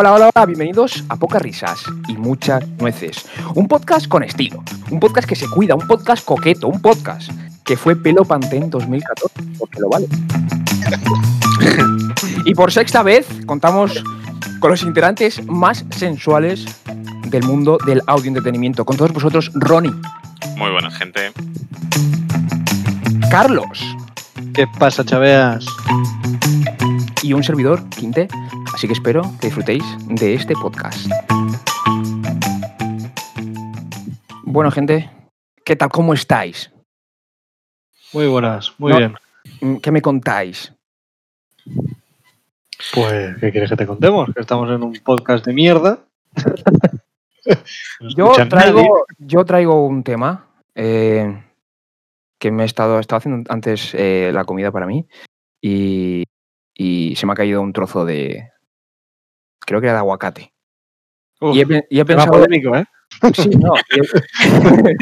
Hola, hola, hola, bienvenidos a Pocas Risas y Muchas Nueces. Un podcast con estilo, un podcast que se cuida, un podcast coqueto, un podcast que fue pelo Pantén 2014, porque lo vale. y por sexta vez contamos con los integrantes más sensuales del mundo del audio entretenimiento. Con todos vosotros, Ronnie, Muy buena gente. Carlos ¿Qué pasa, chaveas? Y un servidor, Quinte. Así que espero que disfrutéis de este podcast. Bueno, gente, ¿qué tal? ¿Cómo estáis? Muy buenas, muy No. bien. Mm, ¿Qué me contáis? Pues, ¿qué quieres que te contemos? Que estamos en un podcast de mierda. No Yo traigo, nadie. yo traigo un tema eh, que me he estado, haciendo antes eh, la comida para mí y, y se me ha caído un trozo de. Creo que era de aguacate. Uf, y he, y pensado. polémico, ¿eh? Sí, no, y he-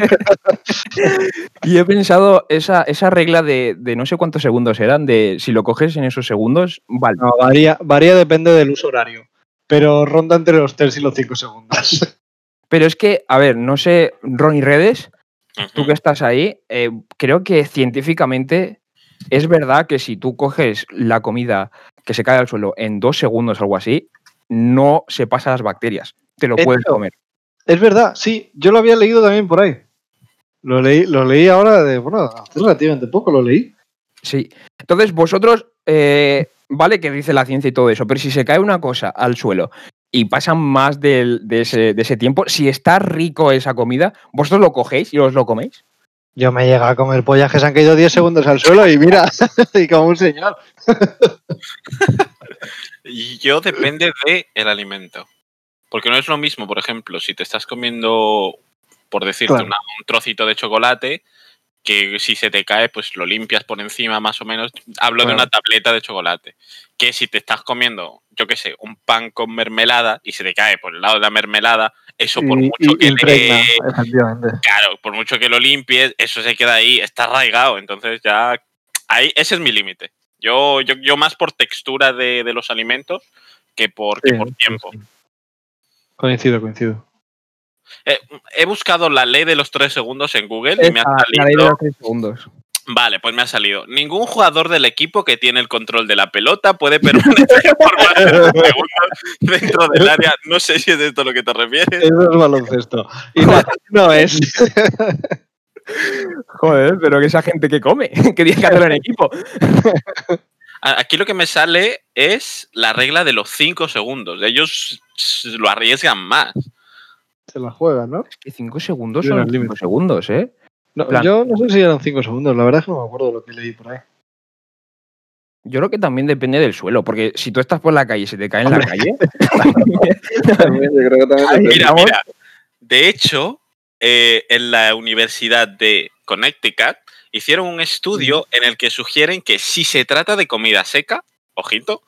y he pensado esa, esa regla de, de no sé cuántos segundos eran, de si lo coges en esos segundos, vale. No, varía, varía depende del uso horario. Pero ronda entre los 3 y los 5 segundos. Pero es que, a ver, no sé, Ronnie Redes, tú que estás ahí, eh, creo que científicamente es verdad que si tú coges la comida que se cae al suelo en dos segundos o algo así, no se pasa las bacterias. Te lo puedes comer. es verdad, sí. Yo lo había leído también por ahí. Lo leí, lo leí ahora de, bueno, hace relativamente poco lo leí. Sí. Entonces, vosotros, eh, vale que dice la ciencia y todo eso, pero si se cae una cosa al suelo y pasan más del- de, ese, de ese tiempo, si está rico esa comida, vosotros lo cogéis y os lo coméis. Yo me llega a comer pollas que se han caído 10 segundos al suelo y mira, y como un señor. Y yo depende del el alimento. Porque no es lo mismo, por ejemplo, si te estás comiendo, por decirte, Claro. una- un trocito de chocolate, que si se te cae, pues lo limpias por encima más o menos. Hablo de una tableta de chocolate. Que si te estás comiendo, yo qué sé, un pan con mermelada y se te cae por el lado de la mermelada, eso por Y- mucho y- que impregna, le-. Claro, por mucho que lo limpies, eso se queda ahí, está arraigado. Entonces ya. Ahí, ese es mi límite. Yo, yo, yo más por textura de, de los alimentos que por, que tiempo. sí. Coincido, coincido. Eh, he buscado la ley de los tres segundos en Google y me ha Esa, la ley de salido. los tres segundos. Vale, pues me ha salido. Ningún jugador del equipo que tiene el control de la pelota puede permanecer por más de dos segundos dentro del área. No sé si es de esto a lo que te refieres. Eso es baloncesto. Y no, es. Joder, pero que esa gente que come, que tiene que hacerlo en equipo. Aquí lo que me sale es la regla de los cinco segundos. Ellos lo arriesgan más. Se la juega, ¿no? Que cinco segundos Tiene son el cinco límite. segundos, ¿eh? No, Plan. Yo no sé si eran 5 segundos, la verdad es que no me acuerdo lo que leí por ahí. Yo creo que también depende del suelo, porque si tú estás por la calle y se te cae en la calle, Ay, Mira, mira. De hecho, eh, en la Universidad de Connecticut hicieron un estudio en el que sugieren que si se trata de comida seca, ojito,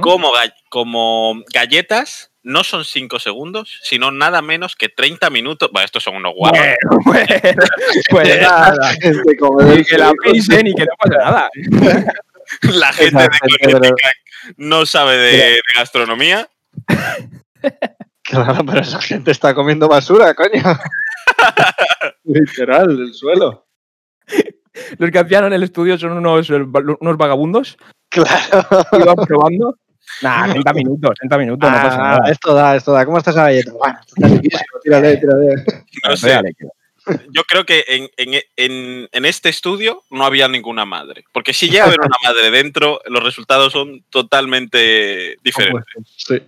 como, como galletas, no son 5 segundos, sino nada menos que 30 minutos. Bueno, estos son unos. Bueno, bueno, pues nada. Gente como Ni que la pisen y que no pasa nada. La gente de Connecticut no sabe de, de gastronomía. Claro, pero esa gente está comiendo basura, coño. Literal, del suelo. Los que hacían en el estudio son unos, eh, unos vagabundos Claro. iban probando. Nah, 30 minutos, 30 minutos, no pasa Ah, nada. esto da, esto da. ¿Cómo está esa galleta? Bueno, esto está riquísimo. Tírale, tírale. No sé, yo creo que en, en- en- en este estudio no había ninguna madre. Porque si llega a haber una madre dentro, los resultados son totalmente diferentes. Sí.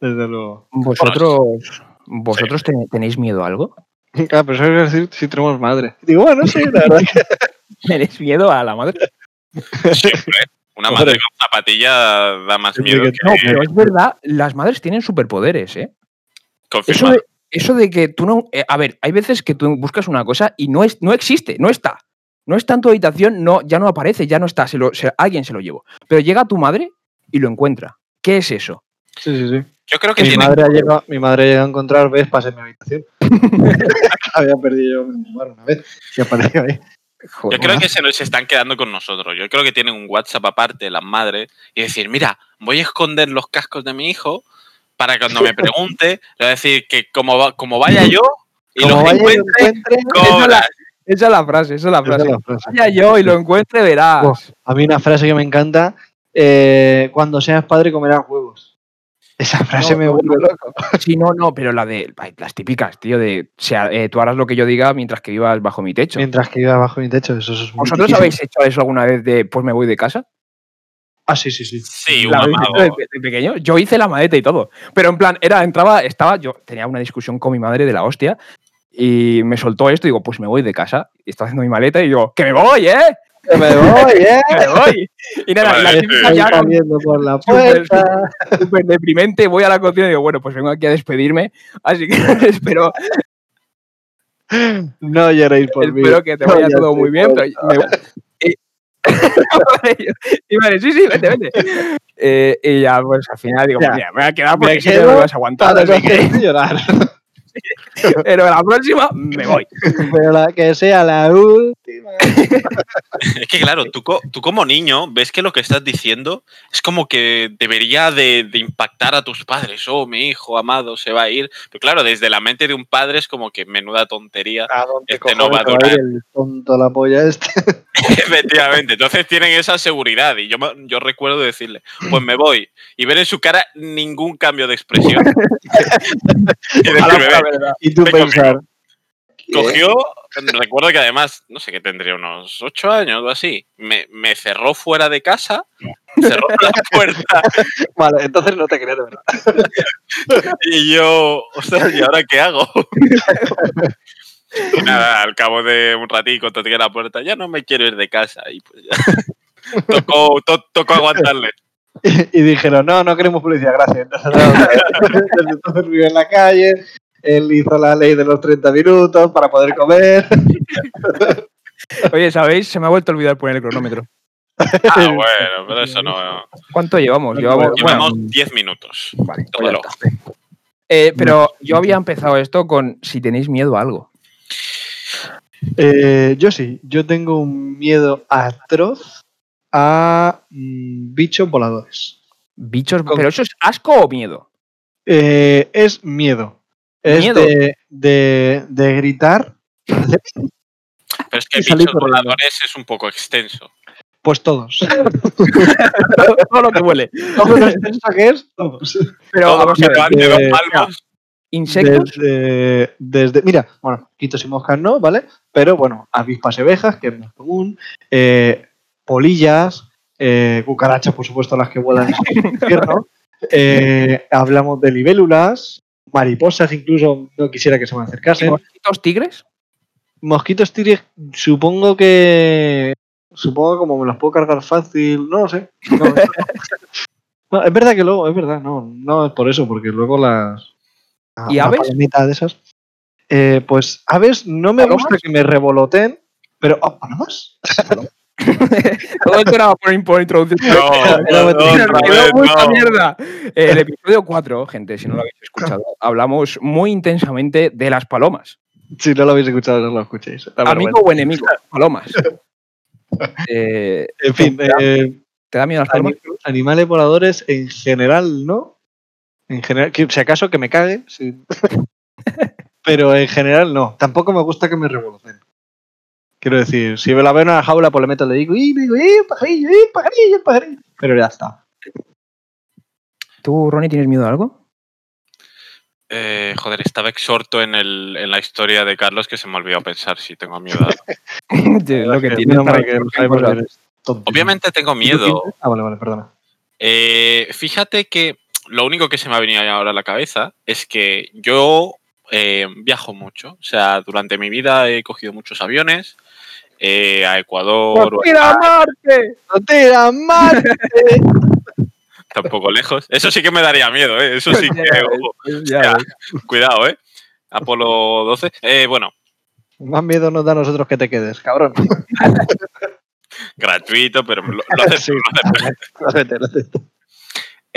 Desde luego. ¿Vosotros, vosotros ten- tenéis miedo a algo? Ah, pero eso es decir si tenemos madre. Digo, bueno, sí, la verdad que ¿Tenéis miedo a la madre? Siempre. Una madre con zapatilla da más miedo que- No, pero es verdad, las madres tienen superpoderes, ¿eh? Eso confirmado. de, eso de que tú no. eh, a ver, hay veces que tú buscas una cosa y no, es, no existe, no está. No está en tu habitación, no, ya no aparece, ya no está, se lo, se- alguien se lo llevó. Pero llega tu madre y lo encuentra. ¿Qué es eso? Sí, sí, sí. Yo creo que Mi tiene madre, ha llegado, mi madre llegado a encontrar Vespas en mi habitación. Había perdido yo una vez y apareció ahí. Yo creo que se nos están quedando con nosotros. Yo creo que tienen un WhatsApp aparte, las madres, y decir, mira, voy a esconder los cascos de mi hijo para que cuando me pregunte, le voy a decir que como, va- como vaya yo y Como los vaya encuentre, encuentre, cobras. Esa es la frase, esa es la esa es frase. la frase. Vaya yo y lo encuentre, verás. A mí una frase que me encanta, eh, cuando seas padre comerás huevos. Esa frase No, me vuelve no. loco. Sí, no, no, pero la de las típicas, tío, de o sea, eh, tú harás lo que yo diga mientras que vivas bajo mi techo. Mientras que iba bajo mi techo, eso es ¿Vosotros mitiquísimo. habéis hecho eso alguna vez de pues me voy de casa? Ah, sí, sí, sí. Sí, un ¿La habéis hecho amago. de, de pequeño? Yo hice la maleta y todo. Pero en plan, era, entraba, estaba, yo tenía una discusión con mi madre de la hostia y me soltó esto y digo, pues me voy de casa. Y estaba haciendo mi maleta y digo, que me voy, ¿eh? Que me voy, ¿eh? Me voy. Y nada, la típica ya saliendo por la Súper, puerta. súper deprimente, voy a la cocina y digo, bueno, pues vengo aquí a despedirme, así que espero, No lloréis por mí. espero que te vaya ya todo muy bien. Pero me- y- y vale, sí, sí, vete, vete. Eh, y ya, pues al final digo, Ya. mira, me voy a quedar Me porque si no me vas a aguantar. Para así que- llorar. pero la próxima me voy. Pero la que sea la última. Es que claro, tú, tú como niño ves que lo que estás diciendo es como que debería de, de impactar a tus padres. Oh, mi hijo amado se va a ir. Pero claro, desde la mente de un padre es como que menuda tontería. ¿A dónde Este no va a durar. el tonto la polla este? Efectivamente. Entonces tienen esa seguridad. Y yo, yo recuerdo decirle, pues me voy. Y ver en su cara ningún cambio de expresión. y decirme. Verdad. Y tú pensar. cogió, recuerdo que además, no sé qué tendría, unos ocho años o así, me, me cerró fuera de casa, cerró la puerta Vale, entonces no te creo de verdad. y yo, ostras, ¿y ahora qué hago? Y nada, al cabo de un ratito toqué la puerta, ya no me quiero ir de casa y pues ya. Tocó, to- tocó aguantarle. Y dijeron, no, no queremos publicidad, gracias. Entonces, entonces vive en la calle. Él hizo la ley de los 30 minutos para poder comer. Oye, ¿sabéis? Se me ha vuelto a olvidar poner el cronómetro. Ah, bueno, pero eso no. ¿Cuánto llevamos? Llevamos, Llevamos bueno, 10 minutos. vale, todo pues está. Eh, pero yo había empezado esto con si tenéis miedo a algo. Eh, yo sí, yo tengo un miedo atroz a mm, bichos voladores. Bichos, Con- pero eso es asco o miedo. Eh, es miedo. Es Miedo. De, de, de gritar, Pero es que bichos voladores es un poco extenso. pues todos. Todo lo que huele. Todo lo extenso que es, todos. Pero Todo vamos que a ver, de palmos. insectos. Desde, desde- mira, bueno, quitos y moscas no, ¿vale? Pero bueno, avispas y abejas, que es más común, eh, polillas, eh, cucarachas, por supuesto, las que vuelan en el infierno. Eh, hablamos de libélulas, mariposas, incluso no quisiera que se me acercasen. ¿Mosquitos tigres? Mosquitos tigres, supongo que. Supongo que como me los puedo cargar fácil, no lo sé. No, No, es verdad que luego, es verdad, no, no es por eso, porque luego las. ¿Y aves? de esas. Eh, pues aves no me ¿Palomas? gusta que me revoloten, pero. ¿ah, ¿Palomas? Todo esto era por, por introducir. No, no, no, mierda. El episodio 4, gente, si no lo habéis escuchado, hablamos muy intensamente de las palomas. Si no lo habéis escuchado, no lo escuchéis. Amigo o enemigo, palomas. Eh, En fin, eh, ¿Te da miedo las palomas? ani- animales voladores en general, ¿no? En general, que- si acaso que me cague, sí. pero en general no. Tampoco me gusta que me revoloten. Quiero decir, si me la veo en una jaula, pues le meto, le digo, ¡y, me digo, ¡y, pajarillo, y, pajarillo, pajarillo! Pero ya está. ¿Tú, Ronnie, tienes miedo a algo? Eh, joder, estaba exhorto en, el, en la historia de Carlos que se me olvidó pensar si tengo miedo. a algo. lo que tonto. Obviamente tengo miedo. Ah, vale, vale, perdona. Eh, fíjate que lo único que se me ha venido ahora a la cabeza es que yo eh, viajo mucho. O sea, durante mi vida he cogido muchos aviones eh, a Ecuador, o a- ¡Mira, Marte! ¡No tira mal! tampoco lejos. Eso sí que me daría miedo, ¿eh? Eso sí que, ojo, cuidado, ¿eh? Apolo 12. Eh, bueno, Más miedo nos da a nosotros que te quedes, cabrón. gratuito, pero lo, lo acepto, Sí. lo acepto. Lo acepto, lo acepto.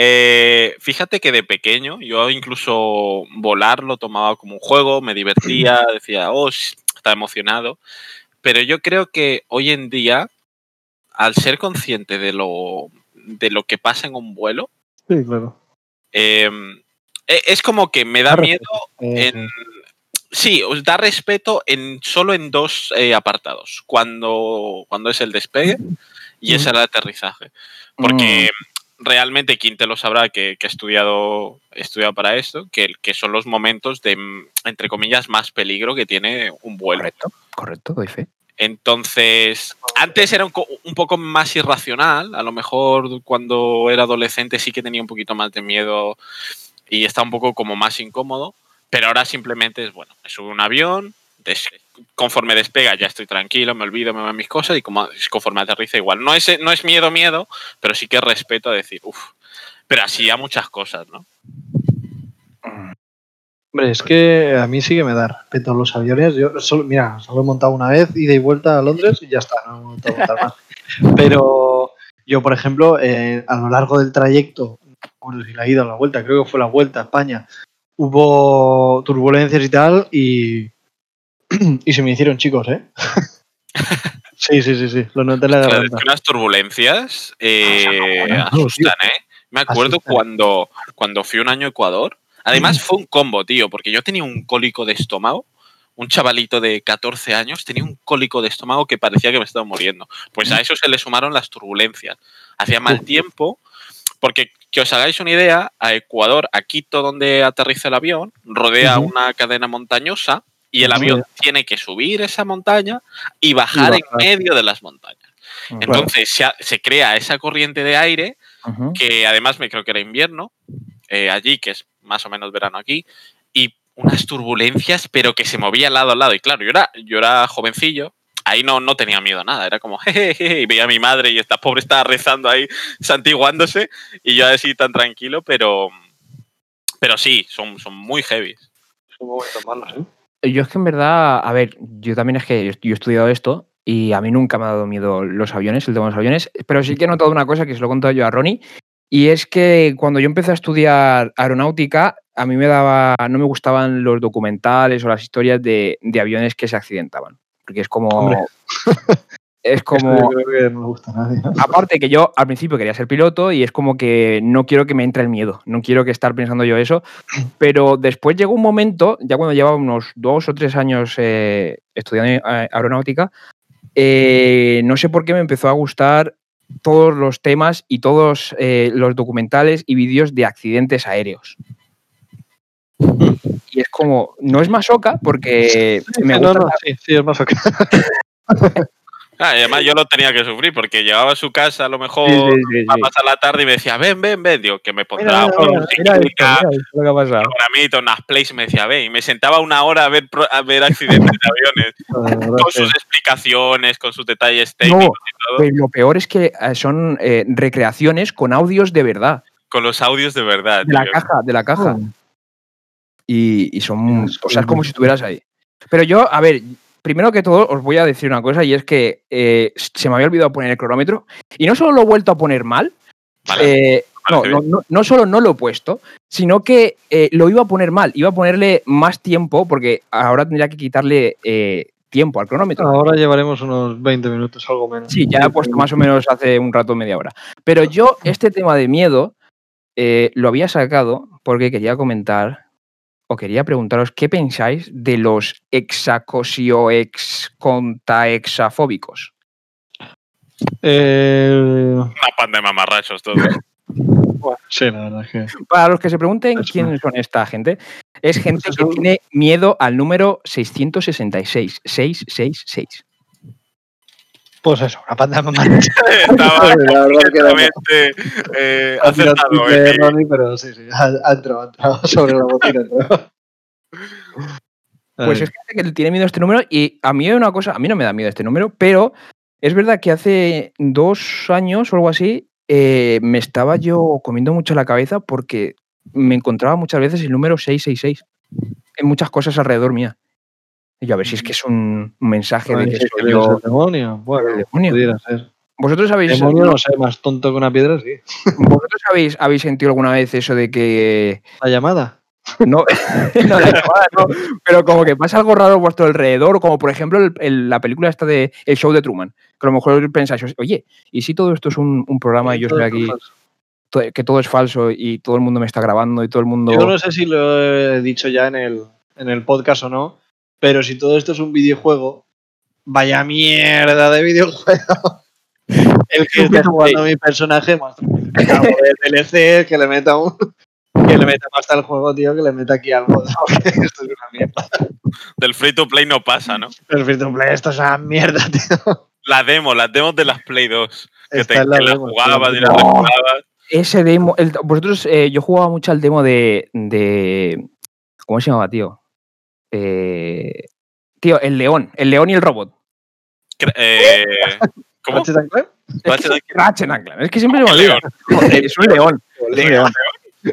Eh, fíjate que de pequeño yo incluso volar lo tomaba como un juego, me divertía, decía, oh, estaba emocionado. pero yo creo que hoy en día, al ser consciente de lo, de lo que pasa en un vuelo, Sí, claro. eh, e- es como que me da miedo en... Sí, os da respeto en solo en dos eh, apartados. Cuando, cuando es el despegue y es el aterrizaje. Porque realmente quien te lo sabrá que, que ha estudiado, estudiado para esto, que, que son los momentos de, entre comillas, más peligro que tiene un vuelo. Correcto, correcto, doy fe. Entonces, antes era un, un poco más irracional. A lo mejor cuando era adolescente sí que tenía un poquito más de miedo y está un poco como más incómodo. Pero ahora simplemente es, bueno, me subo a un avión, des- conforme despega ya estoy tranquilo, me olvido, me van mis cosas y como, conforme aterriza igual. No es, no es miedo, miedo, pero sí que respeto a decir, uff. Pero así a muchas cosas, ¿no? Hombre, es que a mí sí que me da respeto los aviones. Yo solo, mira, solo he montado una vez, ida y vuelta a Londres y ya está, no he montado a montar más. Pero yo, por ejemplo, eh, a lo largo del trayecto, bueno, si la ida o la vuelta, creo que fue la vuelta a España, hubo turbulencias y tal y, y se me hicieron chicos, ¿eh? sí, sí, sí, sí, lo noté en la Claro, es garganta. que unas turbulencias eh, bueno, asustan, ¿eh? Me acuerdo Asustan. cuando, cuando fui un año a Ecuador. Además, fue un combo, tío, porque yo tenía un cólico de estómago. Un chavalito de 14 años tenía un cólico de estómago que parecía que me estaba muriendo. Pues a eso se le sumaron las turbulencias. Hacía mal tiempo, porque que os hagáis una idea, a Ecuador, a Quito, donde aterriza el avión, rodea una cadena montañosa y el avión tiene que subir esa montaña y bajar en bajar. medio de las montañas. Entonces se, crea esa corriente de aire que además me creo que era invierno eh, allí, que es más o menos verano aquí, y unas turbulencias, pero que se movía lado a lado. Y claro, yo era, yo era jovencillo, ahí no, no tenía miedo a nada, era como jejeje, y veía a mi madre y esta pobre estaba rezando ahí, santiguándose, y yo así tan tranquilo, pero, pero sí, son, son muy heavy. Son momentos malos, ¿eh? Yo es que en verdad, a ver, yo también es que yo he estudiado esto y a mí nunca me ha dado miedo los aviones, el tema de los aviones, pero sí que he notado una cosa que se lo he contado yo a Ronnie, y es que cuando yo empecé a estudiar aeronáutica, a mí me daba, no me gustaban los documentales o las historias de, de aviones que se accidentaban, porque es como... Es como... yo creo que no le gusta a nadie. ¿no? Aparte que yo al principio quería ser piloto y es como que no quiero que me entre el miedo, no quiero que estar pensando yo eso, pero después llegó un momento, ya cuando llevaba unos dos o tres años eh, estudiando eh, aeronáutica, eh, no sé por qué me empezó a gustar todos los temas y todos eh, los documentales y vídeos de accidentes aéreos. Y es como, no es masoca porque me no, gusta no, sí, sí, es más ok. Ah, y además yo lo tenía que sufrir porque llegaba a su casa a lo mejor Sí, sí, sí, a pasar la tarde y me decía, ven, ven, ven, digo, que me pondrá una programito, unas plays y me decía, ven, y me sentaba una hora a ver, a ver accidentes de aviones, con sus explicaciones, con sus detalles técnicos y todo, Pero lo peor es que eh, son eh, recreaciones con audios de verdad, con los audios de verdad. de la tío. caja, de la caja. Oh. Y, y son, Es o sea, es como si estuvieras ahí. Pero yo, a ver, primero que todo os voy a decir una cosa y es que eh, se me había olvidado poner el cronómetro y no solo lo he vuelto a poner mal, Vale, eh, no, parece no, no, no solo no lo he puesto, sino que eh, lo iba a poner mal, iba a ponerle más tiempo porque ahora tendría que quitarle eh, tiempo al cronómetro. Ahora llevaremos unos 20 minutos, algo menos. Sí, ya he puesto más o menos hace un rato, media hora. Pero yo, este tema de miedo, eh, lo había sacado porque quería comentar o quería preguntaros qué pensáis de los hexacosio ex contaexafóbicos. Eh, Una panda de mamarrachos todos. bueno, sí, la verdad es que. Para los que se pregunten quiénes son esta gente, es gente Pues que eso- tiene miedo al número 666. 666. Pues eso, una panda mamarrachos. Estaba completamente eh, acertado. eh, Ronnie, pero sí, sí, ha, entrado, ha entrado sobre la botina. Pues es gente que tiene miedo a este número y a mí hay una cosa, a mí no me da miedo este número, pero es verdad que hace dos años o algo así eh, me estaba yo comiendo mucho la cabeza porque me encontraba muchas veces el número 666 en muchas cosas alrededor mía. Y yo a ver si es que es un mensaje de que sí, soy yo el demonio. Bueno, el demonio. pudiera ser. ¿Vosotros habéis, Demonio, no sé, más tonto que una piedra, sí. ¿vosotros habéis, habéis sentido alguna vez eso de que La llamada. No, no, la llamada no, pero como que pasa algo raro a vuestro alrededor, como por ejemplo el- el- la película esta de El Show de Truman, que a lo mejor pensáis, oye, ¿y si todo esto es un, un programa y yo estoy aquí, que todo es falso y todo el mundo me está grabando y todo el mundo... Yo no sé si lo he dicho ya en el, en el podcast o no, pero si todo esto es un videojuego, vaya mierda de videojuego. El que esté jugando a mi personaje, más algo de DLC, que le meta un. Que le meta más al juego, tío, que le meta aquí algo. Esto es una mierda. Del free to play no pasa, ¿no? El free to play, esto es una mierda, tío. La demo, las demos de las Play 2. Que, Está te, la que las demo, jugabas tío. y las No. rejugabas. Ese demo, el- vosotros, eh, yo jugaba mucho al demo de, de- ¿cómo se llamaba, tío? Eh, tío, el león, el león y el robot. Eh, ¿Cómo? Ratchet and Clank? Ratchet and- Ratchet and Clank, es que siempre me. Joder, es un león, es un león,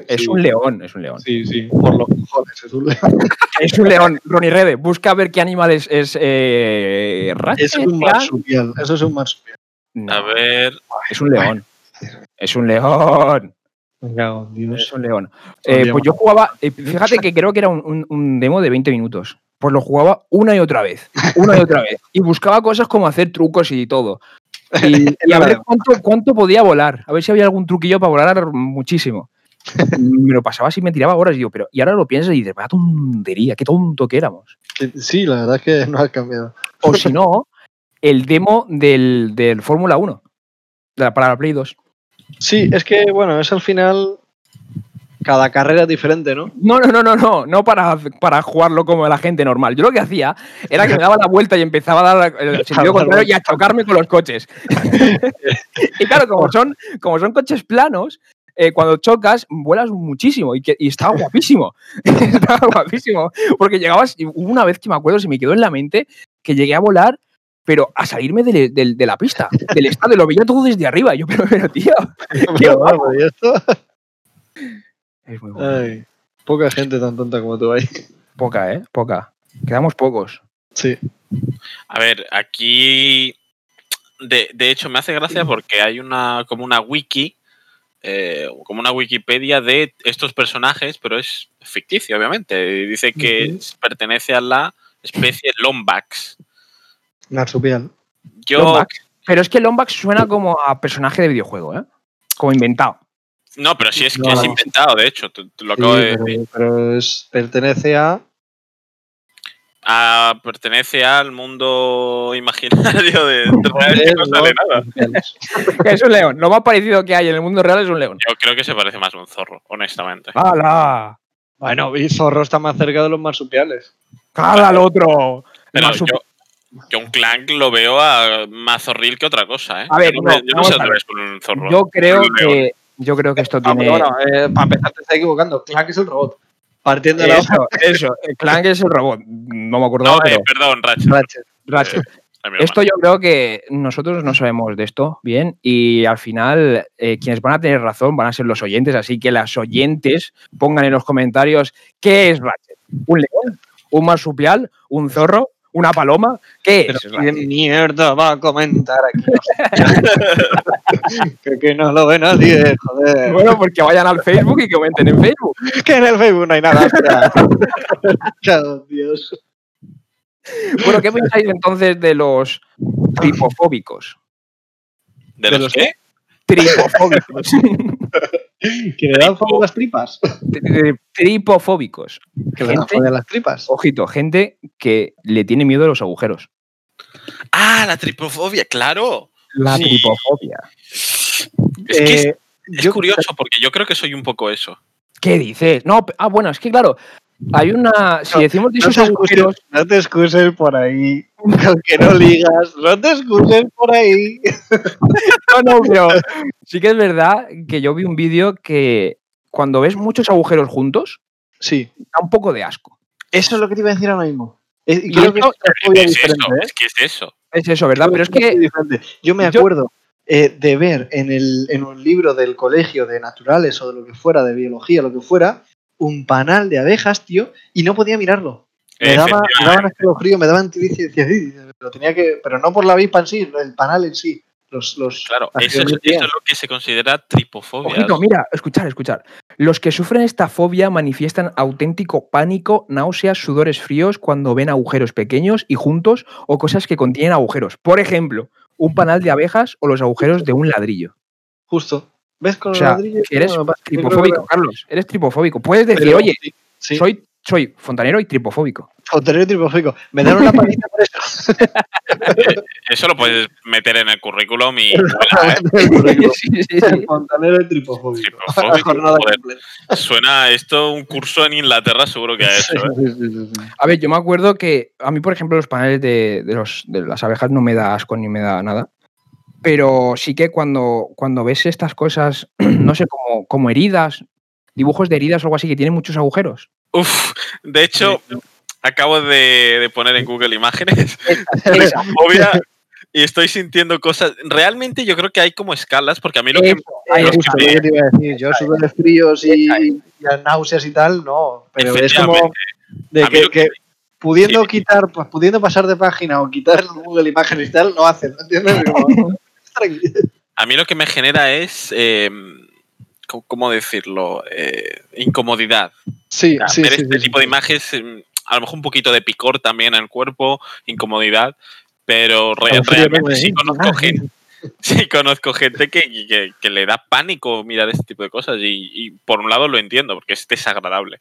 es un león, es un león. Sí, sí, por los cojones, es un león. Es un león, Ronnie Rede, busca ver qué animal es, es eh, Ratchet Es un marsupial, eso es un marsupial. No, A ver. es un león. Es un león. Dios. Es un león. Eh, pues yo jugaba, eh, fíjate que creo que era un, un- un demo de 20 minutos. Pues lo jugaba una y otra vez, una y otra vez. Y buscaba cosas como hacer trucos y todo. Y, y a ver cuánto, cuánto podía volar. A ver si había algún truquillo para volar muchísimo. Me lo pasaba así, me tiraba horas y digo, pero y ahora lo piensas y dices, vaya tontería, qué tonto que éramos. Sí, la verdad es que no ha cambiado. O si no, el demo del, del Fórmula 1 la- para la Play 2. Sí, es que, bueno, es al final. Cada carrera es diferente, ¿no? No, no, no, no, no, no para, para jugarlo como la gente normal. Yo lo que hacía era que me daba la vuelta y empezaba a dar el sentido contrario y a chocarme con los coches. y claro, como son, como son coches planos, eh, cuando chocas, vuelas muchísimo y, que, y estaba guapísimo. estaba guapísimo. Porque llegabas, una vez que me acuerdo, se me quedó en la mente, que llegué a volar, pero a salirme de, de- de la pista, del estadio, lo veía todo desde arriba. Y yo, pero, pero tío, Qué Pero, guapo. vamos, ¿y esto? es muy bueno. Ay, poca gente tan tonta como tú ahí. Poca, ¿eh? Poca. Quedamos pocos. Sí. A ver, aquí. De, de hecho, me hace gracia porque hay una como una wiki, eh, como una Wikipedia de estos personajes, pero es ficticio, obviamente. Dice que pertenece a la especie Lombax. Marsupial. Yo, Lombax. Pero es que Lombax suena como a personaje de videojuego, ¿eh? Como inventado. no, pero sí es que No, es inventado, de hecho, te- te lo Sí, acabo de pero, decir. pero es, pertenece a. Ah, pertenece al mundo imaginario de, de realmente no sale nada. Que es un león. Lo más parecido que hay en el mundo real es un león. Yo creo que se parece más a un zorro, honestamente. ¡Hala! Bueno, y Zorro está más cerca de los marsupiales. ¡Hala al otro! El Pero yo, yo un clank lo veo a más zorril que otra cosa, ¿eh? A ver, yo no, no, yo no vamos sé otra vez con un zorro. Yo creo que. Yo creo que esto Ah, tiene. bueno, eh, para empezar te está equivocando. Clank es el robot. Partiendo de la Eso, eso. El Clank es el robot. No me acuerdo, No, pero. eh, perdón, Ratchet. Ratchet. Ratchet. Es mi Esto yo creo que nosotros no sabemos de esto bien y al final eh, quienes van a tener razón van a ser los oyentes, así que las oyentes pongan en los comentarios qué es Ratchet. ¿Un león? ¿Un marsupial? ¿Un zorro? ¿Una paloma? ¿Qué es ¿quién Ratchet? mierda va a comentar aquí? que, que no lo ve nadie, joder. Bueno, porque vayan al Facebook y comenten en Facebook. Que en el Facebook no hay nada. Chao, Dios. Bueno, ¿qué pensáis entonces de los tripofóbicos? ¿De, ¿De los los qué? Tripofóbicos. ¿Que le dan fuego a las tripas? Tri- Tripofóbicos. Que le dan fuego a las tripas. Ojito, gente que le tiene miedo a los agujeros. Ah, la tripofobia, claro. La Sí. tripofobia. Es que es, Eh, es yo- curioso porque yo creo que soy un poco eso. ¿Qué dices? No, ah, bueno, es que claro, hay una. Si decimos de No esos agujeros. excuses, no te excuses por ahí. Aunque no ligas, no te excuses por ahí. No, no, pero sí que es verdad que yo vi un vídeo que cuando ves muchos agujeros juntos, Sí, da un poco de asco. eso es lo que te iba a decir ahora mismo. Eh, Y creo que es Es diferente, eso, ¿eh? es que es eso. Es eso, ¿verdad? Pero es que. Yo me yo- acuerdo eh, de ver en, el, en un libro del colegio de naturales o de lo que fuera, de biología, lo que fuera, un panal de abejas, tío, y no podía mirarlo. Me daba, me daban escalofrío, me daban tiricia y decía, "Ay", pero tenía que, pero no por la avispa en sí, el panal en sí. Los, los Claro, eso es, eso es lo que se considera tripofobia. Ojito, mira, escuchar, escuchar. Los que sufren esta fobia manifiestan auténtico pánico, náuseas, sudores fríos cuando ven agujeros pequeños y juntos o cosas que contienen agujeros. Por ejemplo, un panal de abejas o los agujeros de un ladrillo. Justo. ¿Ves con O los sea, eres No, que- tripofóbico, Carlos. Eres tripofóbico. Puedes decir, pero- oye, sí, soy, soy fontanero y tripofóbico. Fontanero tripofóbico. Me dan una palita por eso. Eso lo puedes meter en el currículum y Sí, sí, sí. Fontanero y tripofóbico. Tripofóbico, suena esto un curso en Inglaterra, seguro que ha hecho. ¿eh? Sí, sí, sí, sí. A ver, yo me acuerdo que a mí, por ejemplo, los paneles de, de los, de las abejas no me da asco ni me da nada. Pero sí que cuando, cuando ves estas cosas, no sé, como, como heridas, dibujos de heridas o algo así que tienen muchos agujeros. Uf, de hecho, acabo de, de poner en Google imágenes fobia y estoy sintiendo cosas. Realmente yo creo que hay como escalas, porque a mí lo que. te iba a decir. Yo sudores fríos y, y las náuseas y tal, no. Pero es como de A que, lo que- que pudiendo sí. quitar, pues pudiendo pasar de página o quitar Google Imágenes y tal, lo hacen, ¿no entiendes? Como. A mí lo que me genera es. eh, ¿cómo- ¿Cómo decirlo? Eh, incomodidad. Sí, O sea, sí, ver sí, este sí, tipo de imágenes, mm, a lo mejor un poquito de picor también en el cuerpo, incomodidad, pero re- realmente ¿no? sí conozco, Ah, gente, sí conozco gente que, que- que le da pánico mirar este tipo de cosas y, y por un lado lo entiendo, porque es desagradable.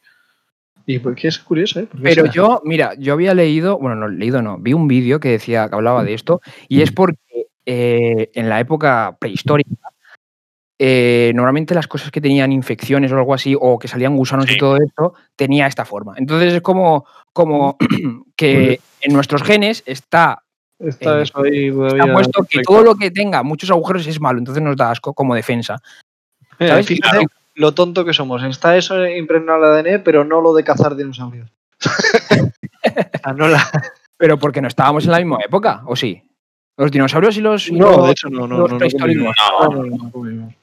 Y porque es curioso, ¿eh? Pero será? yo, mira, yo había leído, bueno, no leído, no, vi un vídeo que decía que hablaba de esto, y es porque eh, en la época prehistórica, eh, normalmente las cosas que tenían infecciones o algo así, o que salían gusanos Sí. y todo esto, tenía esta forma. Entonces es como, como que en nuestros genes está, Está eh, eso ahí está puesto que todo lo que tenga muchos agujeros es malo, entonces nos da asco como defensa. Mira, ¿sabes? fíjate lo tonto que somos. Está eso impregnado en el ADN, pero no lo de cazar dinosaurios. No, la- Pero porque no estábamos en la misma época, ¿o sí? Los dinosaurios y los, y no, los- de hecho, no, no, los no, no prehistóricos. No, No, no, no, convivimos.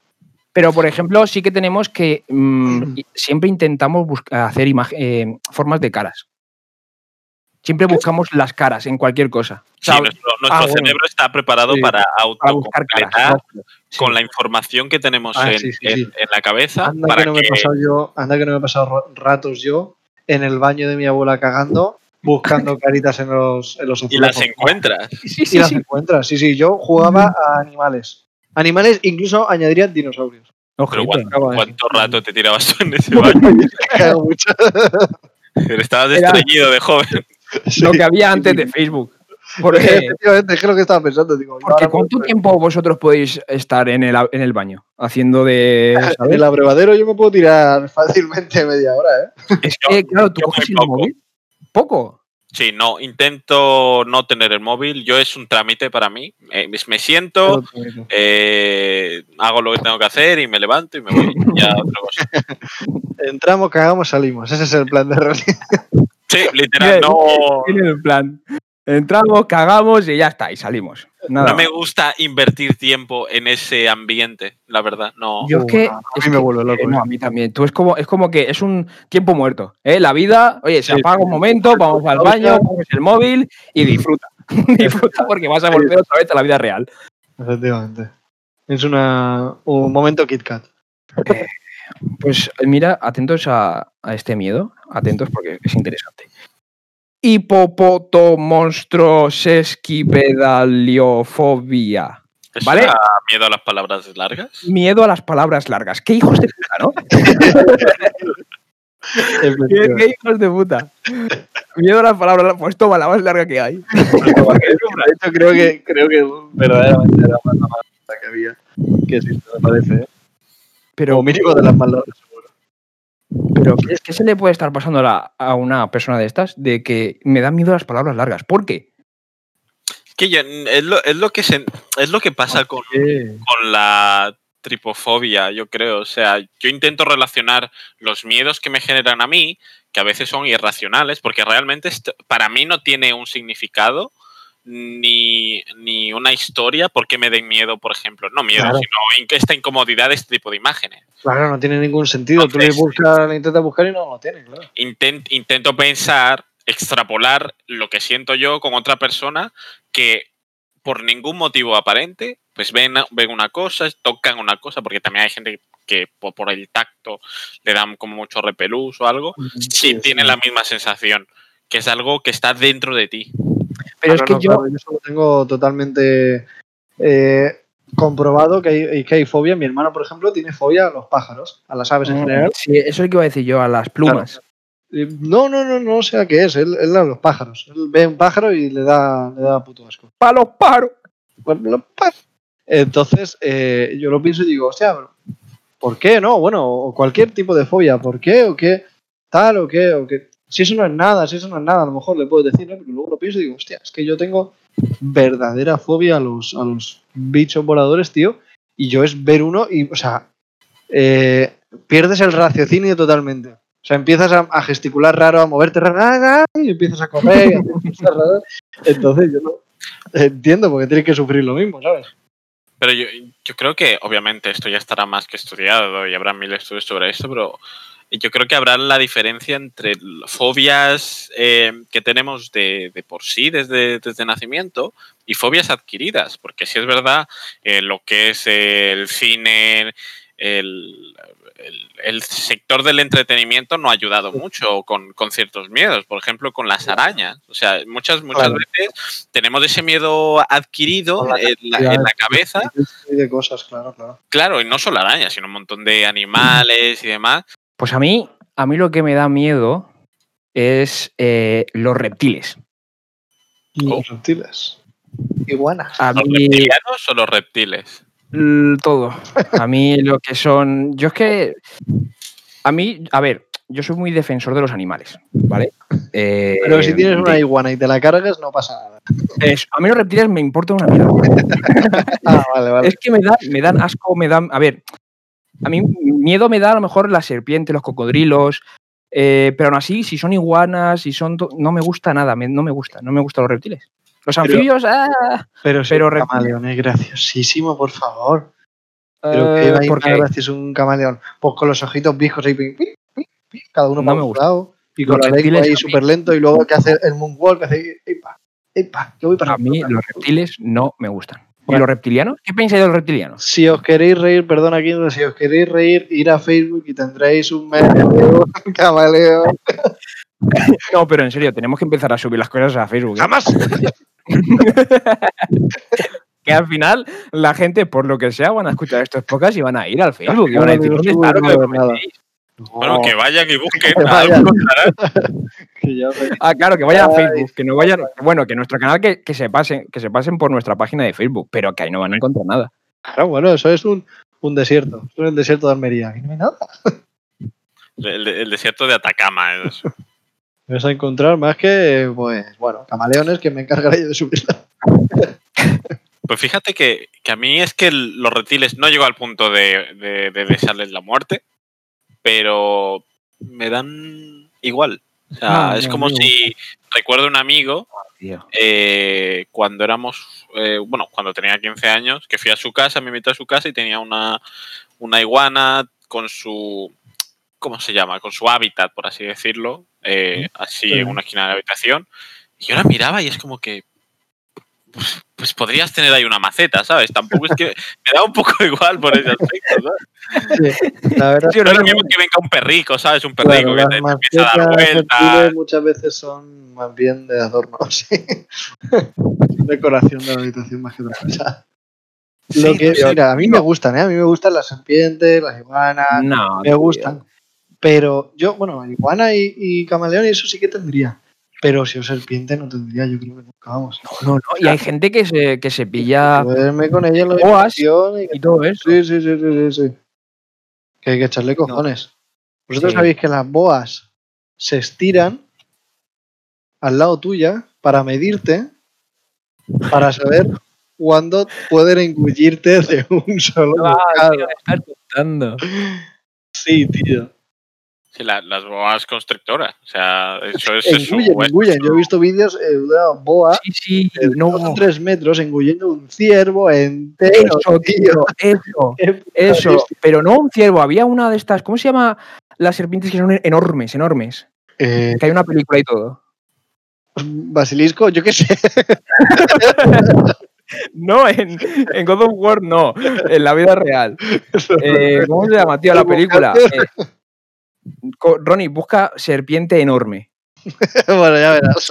Pero, por ejemplo, sí que tenemos que mm, siempre intentamos busca- hacer eh, formas de caras. Siempre buscamos las caras en cualquier cosa. sí, O sea, nuestro, nuestro ah, bueno. cerebro está preparado Sí, para buscar autocompletar. Sí. con la información que tenemos Ah, en, sí, sí, en- sí. en la cabeza Anda para que no me he pasado yo, anda que no me he pasado ratos yo en el baño de mi abuela cagando, buscando caritas en los, en los y las encuentras. Sí, Y sí, las sí. encuentras. Sí, sí, yo jugaba a animales. Animales, incluso añadiría dinosaurios. Pero Ojito. ¿cuánto, acabo de cuánto rato te tirabas tú en ese baño? Mucho. Pero estabas estreñido de joven. Sí. Lo que había antes de Facebook. Porque, Efectivamente, es lo que estaba pensando. Digo, porque ¿cuánto tiempo vosotros podéis estar en el, en el baño? Haciendo de. En ¿sabes? el abrevadero yo me puedo tirar fácilmente media hora, ¿eh? Es que, claro, tú coges el móvil. Poco. Sí, no, intento no tener el móvil. Yo es un trámite para mí. Eh, me- me siento, eh, hago lo que tengo que hacer y me levanto y me voy. Ya otra cosa. Entramos, cagamos, salimos. Ese es el plan de realidad. Sí, literal, no, Tiene el plan. Entramos, cagamos y ya está, y salimos. Nada. no me gusta invertir tiempo en ese ambiente, la verdad. No. Yo es que. A es mí me que- vuelve loco. eh, no, ¿eh? a mí también. Tú es como, es como que es un tiempo muerto. ¿eh? La vida, oye, se Sí, apaga un momento, vamos al baño, coges el móvil y disfruta. disfruta porque vas a volver otra vez a la vida real. Efectivamente. Es una, un momento Kit Kat. Pues eh, mira, atentos a, a este miedo, atentos porque es interesante. Hipopotomonstrosesquipedaliofobia. ¿Eso ¿Vale? da miedo a las palabras largas? Miedo a las palabras largas. ¡Qué hijos de puta, ¿no? ¿Qué, qué hijos de puta? Miedo a las palabras largas. Pues toma, la más larga que hay. De hecho, creo que, creo que verdaderamente era más la más larga que había. Que sí, me parece. ¿eh? Pero, Como mínimo de las más largas. Pero ¿qué, qué se le puede estar pasando a, la- a una persona de estas? De que me da miedo las palabras largas. ¿Por qué? Que yo- es, lo, es lo que se- es lo que pasa con, con la tripofobia, yo creo. O sea, yo intento relacionar los miedos que me generan a mí, que a veces son irracionales, porque realmente esto- para mí no tiene un significado ni, ni una historia por qué me den miedo, por ejemplo. No miedo, Claro. sino in- esta incomodidad de este tipo de imágenes. Claro, no tiene ningún sentido. Tú le, Entonces- buscas, le intentas buscar y no lo tiene, claro. Intent- intento pensar, extrapolar lo que siento yo con otra persona que por ningún motivo aparente pues ven, ven una cosa, tocan una cosa, porque también hay gente que por, por el tacto le dan como mucho repelús o algo, sí, sí, tiene sí. la misma sensación, que es algo que está dentro de ti. Pero Ah, es que no, yo. claro, yo eso lo tengo totalmente eh, comprobado que hay, que hay fobia. Mi hermano, por ejemplo, tiene fobia a los pájaros, a las aves en Mm, general. Sí, eso es lo que iba a decir yo, a las plumas. No, no, no, no sé a qué es. Él, él a los pájaros. Él ve un pájaro y le da, le da puto asco. ¡Para los! Bueno, los pájaros. Entonces, eh, yo lo pienso y digo, hostia, ¿por qué no? Bueno, o cualquier tipo de fobia, ¿por qué? ¿O qué? Tal o qué, o qué. Si eso no es nada, si eso no es nada, a lo mejor le puedo decir, ¿no? Pero luego lo pienso y digo, hostia, es que yo tengo verdadera fobia a los, a los bichos voladores, tío. Y yo es ver uno y, o sea, eh, pierdes el raciocinio totalmente. O sea, empiezas a, a gesticular raro, a moverte raro, y empiezas a correr y a raras. Entonces yo no entiendo porque tienes que sufrir lo mismo, ¿sabes? Pero yo, yo creo que, obviamente, esto ya estará más que estudiado y habrá mil estudios sobre esto, pero yo creo que habrá la diferencia entre fobias eh, que tenemos de, de por sí desde, desde nacimiento y fobias adquiridas, porque si es verdad, eh, lo que es el cine, el, el- el sector del entretenimiento no ha ayudado mucho con, con ciertos miedos, por ejemplo, con las arañas. O sea, muchas, muchas Claro. veces tenemos ese miedo adquirido la en la, en la cabeza de cosas, claro, claro. Claro, y no solo arañas, sino un montón de animales y demás. Pues a mí, a mí lo que me da miedo es eh, los reptiles. Los reptiles. Iguanas. A ¿Los mí, reptilianos o los reptiles? todo. A mí lo que son. Yo es que. A mí, a ver, yo soy muy defensor de los animales, ¿vale? Eh, Pero si tienes una iguana y te la cargas, no pasa nada. es- a mí los reptiles me importan una mierda. Ah, vale, vale. Es que me, da, me dan asco, me dan. A ver, a mí miedo me da a lo mejor la serpiente, los cocodrilos. eh, pero aún así, si son iguanas, si son. No me gusta nada, me- no me gusta, no me gustan los reptiles. Los Pero- anfibios, ah, Pero, si pero un reptiles- camaleón es graciosísimo, por favor. Pero eh, que porque- más gracioso un camaleón. Pues con los ojitos viejos ahí, cada uno No para me un lado, y con Los la lengua ahí a súper lento, y luego que hace el moonwalk, que hace, epa, epa, que voy para a mí los reptiles no me gustan. ¿Y los reptilianos? ¿Qué pensáis de los reptilianos? Si os queréis reír, perdón aquí, si os queréis reír, ir a Facebook y tendréis un un camaleón. No, pero en serio, tenemos que empezar a subir las cosas a Facebook. ¿eh? ¡Jamás! Que al final la gente, por lo que sea, van a escuchar estos podcasts y van a ir al Facebook. Y van a decir, ¿dónde está lo que nada, nada. comentéis?". Bueno, que vayan y busquen. Que vayan. Ah, claro, que vayan a Facebook, que no vayan. Bueno, que nuestro canal que, que se pasen, que se pasen por nuestra página de Facebook, pero que ahí no van a encontrar nada. Claro, bueno, eso es un, un desierto. Eso es el desierto de Almería. Aquí no hay nada. El, el desierto de Atacama. es- Vas a encontrar más que, pues, bueno, camaleones que me encargaré yo de subirla. Pues fíjate que, que a mí es que los reptiles no llego al punto de, de, de desearles la muerte, pero me dan igual. O sea, Ah, es como amigo. si recuerdo un amigo eh, cuando éramos, eh, bueno, cuando tenía 15 años, que fui a su casa, me invitó a su casa y tenía una, una iguana con su, ¿cómo se llama? Con su hábitat, por así decirlo, eh, así Sí. en una esquina de la habitación. Y yo la miraba y es como que, pues, pues podrías tener ahí una maceta, ¿sabes? Tampoco es que me da un poco igual por ese aspecto, ¿sabes? Sí, la verdad Sí, No es lo no, mismo que venga un perrico, ¿sabes? Un perrico Claro, que te, te empieza a dar vueltas. muchas veces son más bien de adorno, sí. Decoración de la habitación más que otra cosa. Lo Sí, que, no sé. mira, a mí me gustan, ¿eh? A mí me gustan las serpientes, las iguanas, No, me tío. gustan. Pero yo, bueno, iguana y, y camaleón, eso sí que tendría. Pero si es serpiente no tendría, yo creo que nunca, vamos. No, no, y hay gente que se, que se pilla Duerme con ella la Boas y todo eso. Sí, sí, sí, sí, sí, sí. Que hay que echarle cojones. Vosotros Sí. sabéis que las boas se estiran al lado tuya para medirte, para saber cuándo pueden engullirte de un solo Ah, bocado. tío, me estás contando. Sí, tío. Sí, la- las boas constrictoras. O sea, eso es. Engullen, su- engullen. Yo he visto vídeos eh, de una boa Sí, sí, de no. tres metros engullendo un ciervo entero. Eso, tío, eso, eso. Pero no un ciervo, había una de estas, ¿cómo se llama? Las serpientes que son enormes, enormes. Eh, Que hay una película y todo. basilisco, yo qué sé. No, en, en God of War no, en la vida real. Eh, ¿Cómo se llama, tío, la película? Eh, Ronnie, busca serpiente enorme. bueno, ya verás.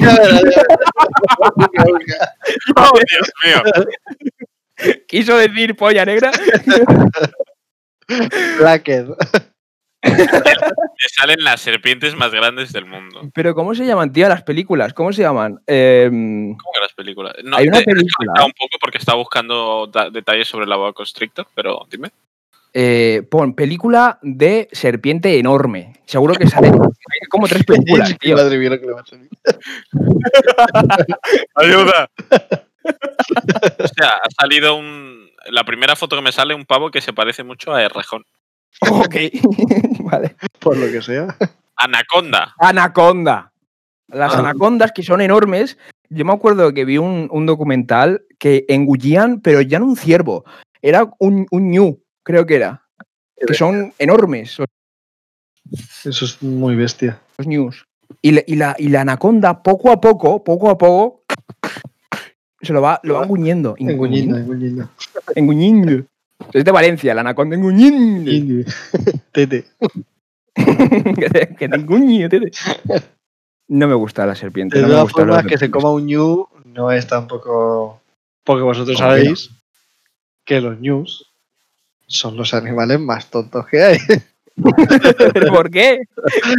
ya verás. ya verás. Oh, Dios mío. Quiso decir polla negra. Blackhead. Le salen las serpientes más grandes del mundo. Pero ¿cómo se llaman, tío, las películas? ¿Cómo se llaman? Eh, ¿Cómo que las películas? No, Hay una te- te he película. un poco porque estaba buscando detalles sobre la boa constrictor, pero dime. Eh, pon película de serpiente enorme. Seguro que salen hay como tres películas, tío. Madre mía, lo que le va a salir. ¡Ayuda! o sea, ha salido un. La primera foto que me sale, un pavo que se parece mucho a Errejón. Ok, vale. Por lo que sea. Anaconda. Anaconda. Las Ah. anacondas que son enormes. Yo me acuerdo que vi un, un documental que engullían, pero ya no un ciervo. Era un, un ñu, creo que era. Que son enormes Eso es muy bestia. los ñus. Y, la- y la, y la anaconda, poco a poco, poco a poco, se lo va, lo va enguñendo. Enguñindo, enguñindo. Enguñindo. Es de Valencia, la anaconda enguñindo. Tete. que te, que te enguñe, tete. No me gusta la serpiente. De no todas formas, que se coma un ñu no es tampoco. Porque vosotros sabéis que los ñus son los animales más tontos que hay. ¿Pero ¿Por qué?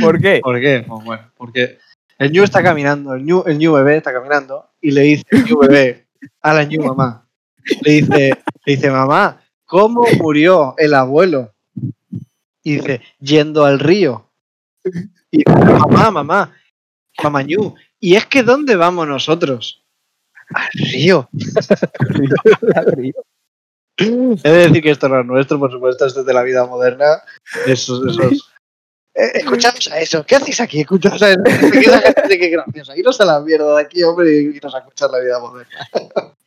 ¿Por qué? ¿Por qué? Pues bueno, porque el ñu está caminando, el ñu, el ñu bebé está caminando y le dice el ñu bebé a la ñu mamá. Le dice, le dice, mamá, ¿cómo murió el abuelo? Y dice, yendo al río. Y dice, mamá, mamá, mamá ñu, ¿y es que dónde vamos nosotros? Al río. He de decir que esto no es nuestro, por supuesto, esto es de la vida moderna. Esos, esos. Eh, escuchamos a eso. ¿Qué hacéis aquí? Escuchamos a eso. ¿Qué esa gente que graciosa? Iros a la mierda de aquí, hombre, y iros a escuchar la vida moderna.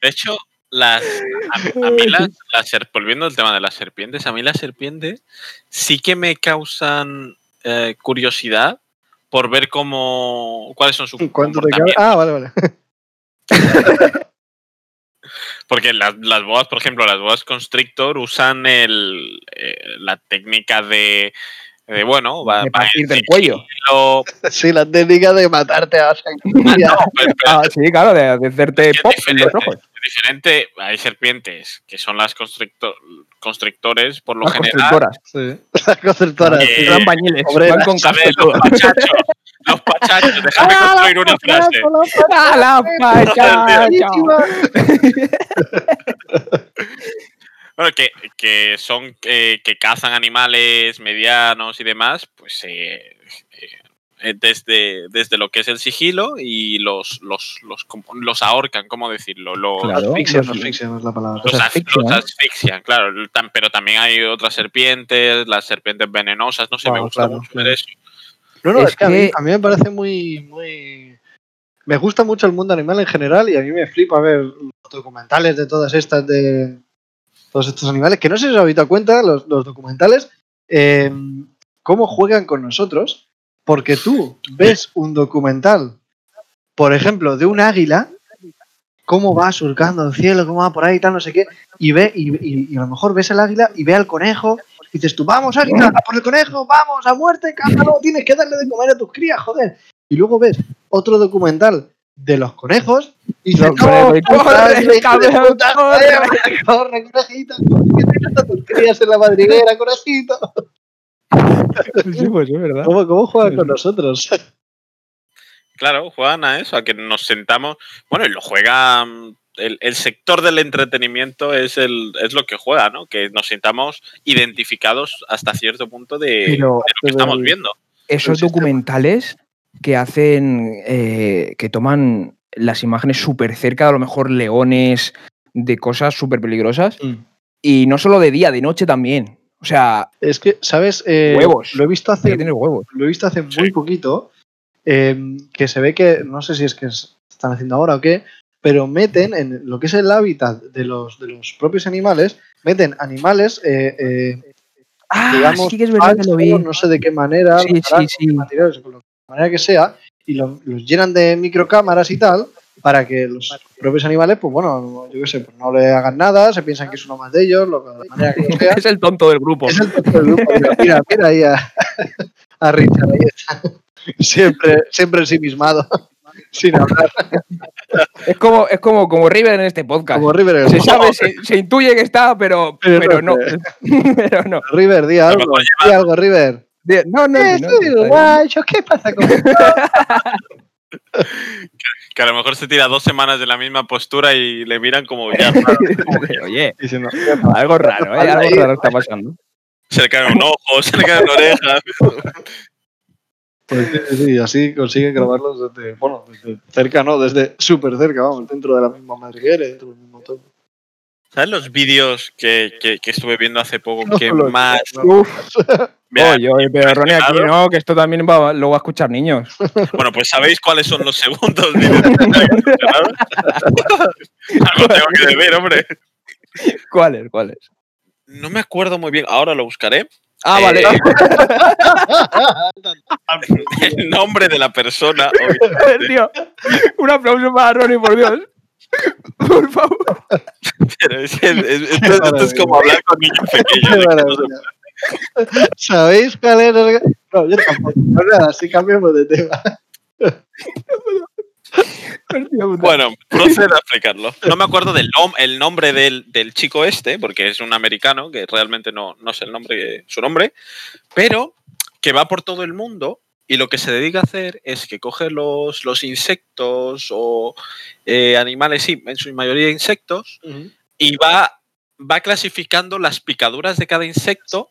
De hecho, las, a, a mí las, las volviendo al tema de las serpientes, a mí las serpientes sí que me causan eh, curiosidad por ver cómo cuáles son sus ¿Cuánto te. Ah, vale, vale. Porque las, las boas, por ejemplo, las boas constrictor usan el, eh, la técnica de, de, bueno, va, De va en partirte el cuello. Sí, la técnica de matarte a Ah, sangre. no, pero- pero Ah, sí, claro, de, de hacerte pop en los ojos. es diferente. Hay serpientes que son las constrictor, constrictores, por lo Las general. constructoras. Sí. La constructora. Eh, sí. Dan bañiles, van con ¿sabes? Los pachachos. Los pachachos. Déjame Ah, construir una frase. ¡A la pacha! Bueno, que, que son eh, que cazan animales medianos y demás, pues eh, eh, desde, desde lo que es el sigilo y los los, los, los ahorcan, ¿cómo decirlo? Los, Claro. Asfixia, los- asfixia es la palabra. los, Los as- asfixian. los asfixian, claro. Pero también hay otras serpientes, las serpientes venenosas, no sé, me Claro, gusta claro, mucho claro. ver eso. No, no, Es es, que, a, mí, a mí me parece muy, muy. Me gusta mucho el mundo animal en general y a mí me flipa ver los documentales de todas estas de. Todos estos animales, que no sé si os habéis dado cuenta, los, los documentales, eh, cómo juegan con nosotros, porque tú ves un documental, por ejemplo, de un águila, cómo va surcando el cielo, cómo va por ahí y tal, no sé qué, y ve, y, y- y a lo mejor ves el águila y ve al conejo, y dices tú, vamos águila, a por el conejo, vamos, a muerte, cázalo, tienes que darle de comer a tus crías, joder. Y luego ves otro documental de los conejos y dices, No, corre". corre, corre, conejito, que tienes a tus crías en la madriguera, conejito. Sí, pues es verdad. ¿Cómo, cómo juegan con nosotros? Claro, juegan a eso, a que nos sentamos. Bueno, y lo juegan. El, el sector del entretenimiento es, el, es lo que juega, ¿no? Que nos sintamos identificados hasta cierto punto de, Pero- de lo que estamos viendo. Esos El sistema. documentales que hacen, eh, que toman las imágenes súper cerca, de a lo mejor leones, de cosas súper peligrosas, y no solo de día, de noche también. O sea, Es que, ¿sabes? Eh, Huevos. Lo he visto hace que tener huevos. lo he visto hace Sí. muy poquito, eh, que se ve que, no sé si es que es- están haciendo ahora o qué, pero meten en lo que es el hábitat de los, de los propios animales, meten animales, eh, eh, Ah, digamos, sí que es verdad que lo vi. falsos, no sé de qué manera, Sí, sí, materiales, con lo- de manera que sea, y lo- los llenan de microcámaras y tal, para que los propios animales, pues bueno, yo qué sé, pues no le hagan nada, se piensan que es uno más de ellos, lo que, de la manera que lo sea. Es el tonto del grupo. Es el tonto del grupo. Mira, mira, mira ahí a, a Richard, ahí está. Siempre, siempre ensimismado, sin hablar, Es como, es como, como River en este podcast. como River. en el Se sabe, se, se intuye que está, pero, Pero pero, no no. pero no. River, di algo, di algo, River. No, no, Eh, no, no, ¿qué pasa con Que a lo mejor se tira dos semanas de la misma postura y le miran como ya. Oye, Diciendo, algo raro, ¿eh? Algo raro está pasando. Se le cae un ojo, se le cae una oreja. Pues sí, sí, así consiguen grabarlos desde, bueno, desde cerca, ¿no? Desde súper cerca, vamos, dentro de la misma madriguera, dentro del mismo todo. ¿Sabes los vídeos que, que- que estuve viendo hace poco No que lo más. Mira, oye, oye, pero Ronnie aquí no, que esto también va, lo va a escuchar niños. Bueno, pues ¿sabéis cuáles son los segundos vídeos? Algo tengo que deber, hombre. ¿Cuáles? ¿Cuáles? No me acuerdo muy bien, ahora lo buscaré. Ah, Eh, vale. El nombre de la persona. Tío, un aplauso para Ronnie, por Dios. Por favor. pero es que es- es- esto, esto es como hablar con niños pequeños. no. ¿Sabéis cuál es? el- No, yo tampoco. No, nada, así cambiamos de tema. Bueno, procedo a explicarlo. No me acuerdo del nom- el nombre del, del chico este, porque es un americano, que realmente no, no sé el nombre, su nombre, pero que va por todo el mundo y lo que se dedica a hacer es que coge los, los insectos o eh, animales, sí, en su mayoría insectos, y va, va clasificando las picaduras de cada insecto,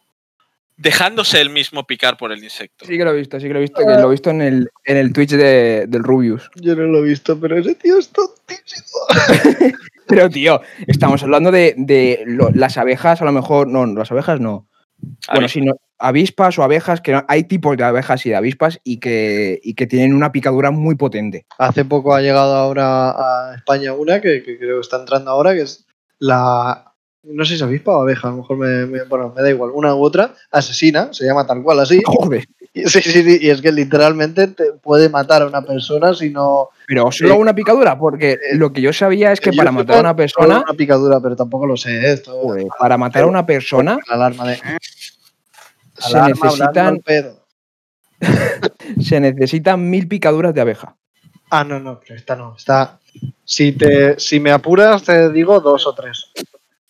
dejándose él mismo picar por el insecto. Sí que lo he visto, sí que lo he visto, que lo he visto en el, en el Twitch de, del Rubius. Yo no lo he visto, pero ese tío es tontísimo. Pero, tío, estamos hablando de, de lo- las abejas, a lo mejor, no, las abejas no. Bueno, Avis- sí, no, avispas o abejas, que no- hay tipos de abejas y de avispas y que, y que tienen una picadura muy potente. Hace poco ha llegado ahora a España una que, que creo que está entrando ahora, que es la. No sé si es avispa o abeja, a lo mejor me, me- bueno, me da igual, una u otra, asesina, se llama tal cual así. Joder. Y- Sí, sí, sí, y es que literalmente te puede matar a una persona si no. Pero solo una picadura, porque lo que yo sabía es que para matar a una persona, Una picadura, pero tampoco lo sé, esto. joder, para matar a una persona La alarma de. se alarma necesitan, se necesitan mil picaduras de abeja. Ah, no, no, pero esta no. Está. Si, te, si me apuras, te digo dos o tres.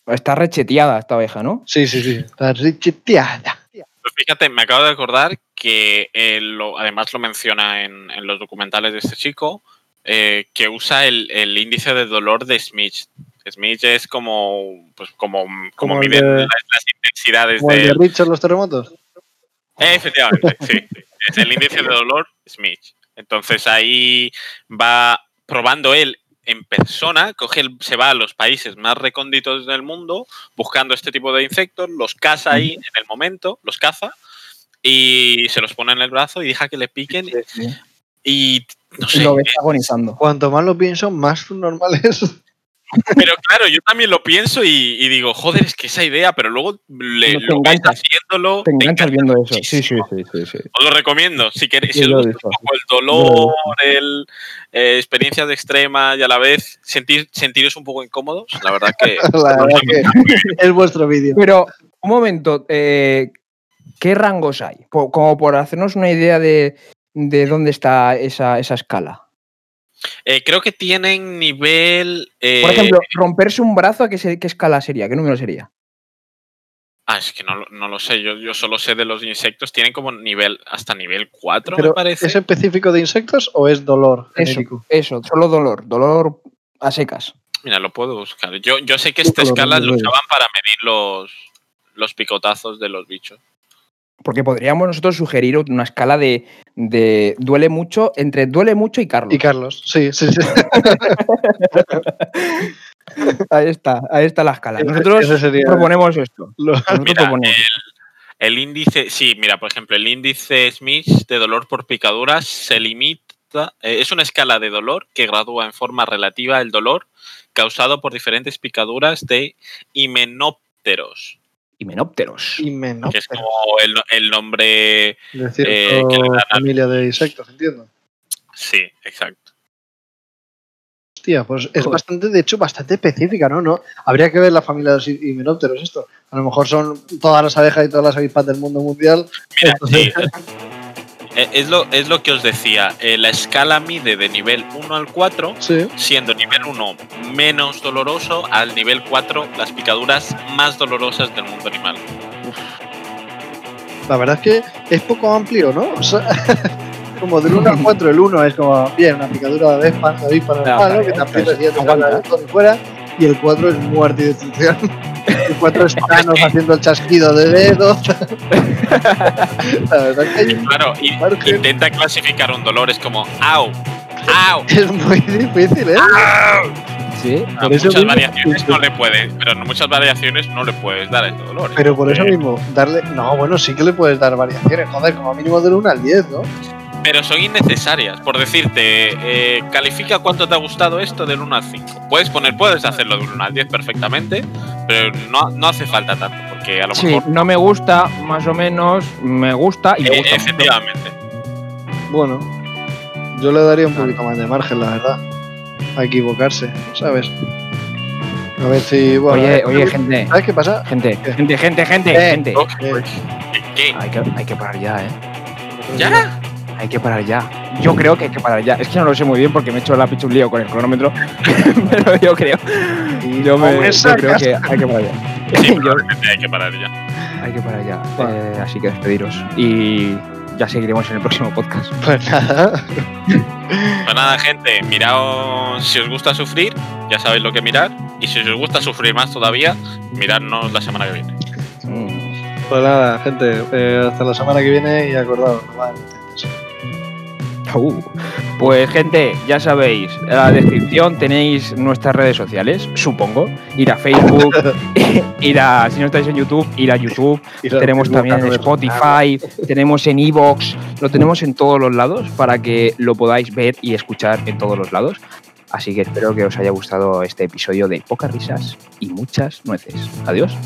Está recheteada esta abeja, ¿no? Sí, sí, sí. Está richeteada. Pues fíjate, me acabo de acordar que eh, lo- además lo menciona en, en los documentales de este chico, eh, que usa el, el índice de dolor de Smith. Smith es como, pues como, como, Como el miden de- las, las intensidades Como el de. Richard los terremotos. Eh, efectivamente, sí. Es el índice de dolor Smith. Entonces ahí va probando él en persona, coge el- se va a los países más recónditos del mundo buscando este tipo de insectos, los caza ahí en el momento, los caza y se los pone en el brazo y deja que le piquen y no sé, lo ves agonizando. Cuanto más lo pienso, más subnormal es. Pero claro, yo también lo pienso y, y digo, joder, es que esa idea, pero luego le, No te lo enganchas. haciéndolo, Te te enganchas encanta viendo eso. Sí, sí, sí, sí, sí. Os lo recomiendo. Si queréis, Sí, si os lo he gusta visto. un poco el dolor, el eh, experiencias extremas y a la vez sentir, sentiros un poco incómodos, la verdad que La verdad que es vuestro vídeo. Pero, un momento, eh, ¿qué rangos hay? Como por hacernos una idea de, de dónde está esa, esa escala. Eh, creo que tienen nivel. eh, Por ejemplo, romperse un brazo, ¿a qué, se- qué escala sería? ¿Qué número sería? ah, es que no, lo- no lo sé. Yo, yo solo sé de los insectos. Tienen como nivel hasta nivel 4, me Pero, parece. ¿Es específico de insectos o es dolor Eso, genérico? eso, solo dolor, dolor a secas. Mira, lo puedo buscar. Yo, yo sé que esta escala no lo lo usaban para medir los, los picotazos de los bichos. Porque podríamos nosotros sugerir una escala de, de duele mucho, entre duele mucho y Carlos. Y Carlos, sí, sí, sí. ahí está, ahí está la escala. Nosotros sería proponemos esto. lo- Nosotros Mira, proponemos. El índice, sí, mira, por ejemplo, el índice Smith de dolor por picaduras se limita, eh, es una escala de dolor que gradúa en forma relativa el dolor causado por diferentes picaduras de himenópteros, Himenópteros. menos. que es como el, el nombre, De cierta eh, que le dan al- familia de insectos, entiendo. sí, exacto. Hostia, pues es Joder. bastante, de hecho, bastante específica, ¿no? ¿no? Habría que ver la familia de los hi- himenópteros esto. A lo mejor son todas las abejas y todas las avispas del mundo mundial. Mira, Entonces- sí, es, lo, es lo que os decía. eh, la escala mide de nivel 1 al 4, Sí. siendo nivel 1 menos doloroso, al nivel 4 las picaduras más dolorosas del mundo animal. La verdad es que es poco amplio, ¿no? O sea, como del 1 al 4, el 1 es como, bien, una picadura de de avispa normal, vale, ¿no? Que te aprietas y ya te fuera. Y el 4 es muerte y destrucción. El 4 es Thanos que- haciendo el chasquido de dedos. La verdad es que hay- Claro, y intenta clasificar un dolor, es como ¡au! ¡au! es muy difícil, ¿eh? ¡au! Sí. A Por eso muchas mismo- variaciones no le puedes, pero en muchas variaciones no le puedes dar este dolor. Pero por eso mismo, darle. No, bueno, sí que le puedes dar variaciones, joder, como mínimo del 1 al 10, ¿no? Pero son innecesarias. Por decirte, eh, califica cuánto te ha gustado esto del 1 al 5. Puedes poner, puedes hacerlo del 1 al 10 perfectamente, pero no, no hace falta tanto, porque a lo Sí, mejor. no me gusta, más o menos, me gusta y me Eh, mucho. efectivamente. Bueno, yo le daría un poquito más de margen, la verdad. A equivocarse, ¿sabes? A ver si. Bueno, Oye, eh, oye, gente, ¿Sabes qué pasa? gente, gente, gente, gente, Eh, gente. Eh, ¿Qué? Hay que, hay que parar ya, eh. ¿Ya? Hay que parar ya. Yo creo que hay que parar ya. Es que no lo sé muy bien porque me he hecho la picha un lío con el cronómetro. pero yo creo. Yo, me, ¿Cómo me yo creo que hay que parar ya. Sí, Yo- probablemente hay que parar ya. hay que parar ya. Eh, así que despediros. Y ya seguiremos en el próximo podcast. Pues nada. Pues nada, gente, miraos si os gusta sufrir, ya sabéis lo que mirar. Y si os gusta sufrir más todavía, miradnos la semana que viene. Mm. Pues nada, gente. eh, hasta la semana que viene y acordaos, no Uh, Pues gente, ya sabéis, en la descripción tenéis nuestras redes sociales, supongo. Ir a Facebook, ir a, si no estáis en YouTube, ir a YouTube. Tenemos también en Spotify, tenemos en Evox, lo tenemos en todos los lados para que lo podáis ver y escuchar en todos los lados. Así que espero que os haya gustado este episodio de pocas risas y muchas nueces. Adiós.